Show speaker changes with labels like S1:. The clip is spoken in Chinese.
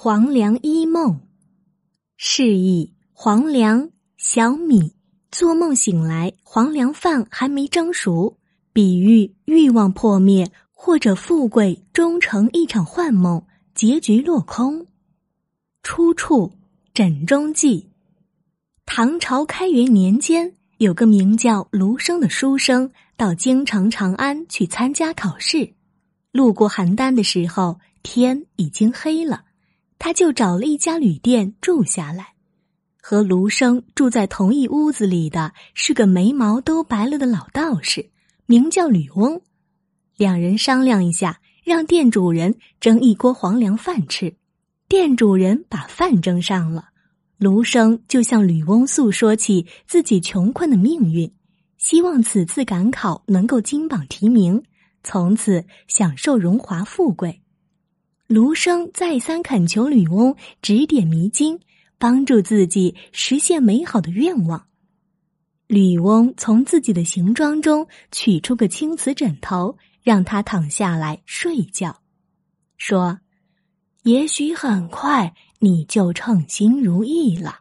S1: 黄粱一梦，示意黄粱、小米做梦醒来，黄粱饭还没蒸熟，比喻欲望破灭或者富贵终成一场幻梦，结局落空。出处《枕中记》。唐朝开元年间，有个名叫卢生的书生到京城长安去参加考试，路过邯郸的时候，天已经黑了。他就找了一家旅店住下来，和卢生住在同一屋子里的是个眉毛都白了的老道士，名叫吕翁。两人商量一下，让店主人蒸一锅黄粱饭吃。店主人把饭蒸上了，卢生就向吕翁诉说起自己穷困的命运，希望此次赶考能够金榜题名，从此享受荣华富贵。卢生再三恳求吕翁指点迷津，帮助自己实现美好的愿望。吕翁从自己的行装中取出个青瓷枕头，让他躺下来睡觉，说：“也许很快你就称心如意了。”